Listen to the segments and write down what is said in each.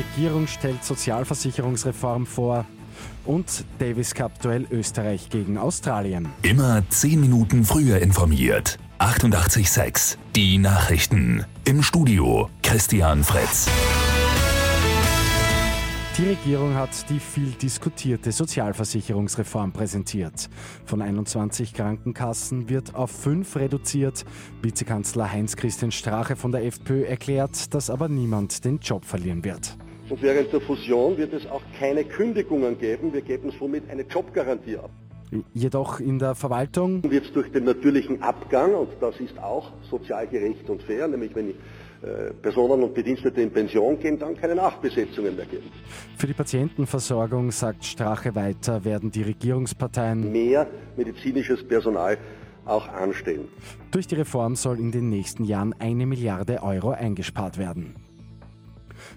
Regierung stellt Sozialversicherungsreform vor. Und Davis Cup Duell Österreich gegen Australien. Immer 10 Minuten früher informiert. 88.6 Die Nachrichten. Im Studio Christian Fritz. Die Regierung hat die viel diskutierte Sozialversicherungsreform präsentiert. Von 21 Krankenkassen wird auf fünf reduziert. Vizekanzler Heinz-Christian Strache von der FPÖ erklärt, dass aber niemand den Job verlieren wird. Und während der Fusion wird es auch keine Kündigungen geben. Wir geben somit eine Jobgarantie ab. Jedoch in der Verwaltung wird es durch den natürlichen Abgang, und das ist auch sozial gerecht und fair, nämlich wenn äh, Personen und Bedienstete in Pension gehen, dann keine Nachbesetzungen mehr geben. Für die Patientenversorgung, sagt Strache weiter, werden die Regierungsparteien mehr medizinisches Personal auch anstellen. Durch die Reform soll in den nächsten Jahren eine Milliarde Euro eingespart werden.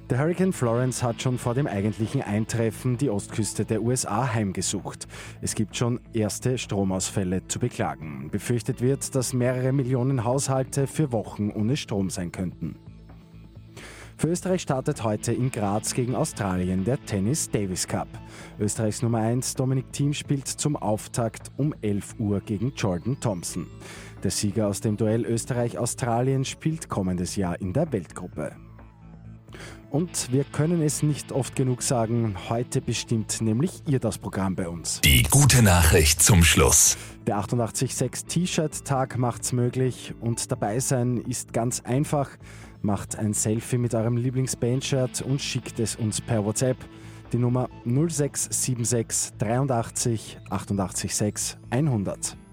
Der Hurricane Florence hat schon vor dem eigentlichen Eintreffen die Ostküste der USA heimgesucht. Es gibt schon erste Stromausfälle zu beklagen. Befürchtet wird, dass mehrere Millionen Haushalte für Wochen ohne Strom sein könnten. Für Österreich startet heute in Graz gegen Australien der Tennis Davis Cup. Österreichs Nummer 1 Dominik Thiem spielt zum Auftakt um 11 Uhr gegen Jordan Thompson. Der Sieger aus dem Duell Österreich-Australien spielt kommendes Jahr in der Weltgruppe. Und wir können es nicht oft genug sagen, heute bestimmt nämlich ihr das Programm bei uns. Die gute Nachricht zum Schluss. Der 886 T-Shirt-Tag macht's möglich und dabei sein ist ganz einfach. Macht ein Selfie mit eurem Lieblingsbandshirt und schickt es uns per WhatsApp. Die Nummer 0676 83 88 6 100.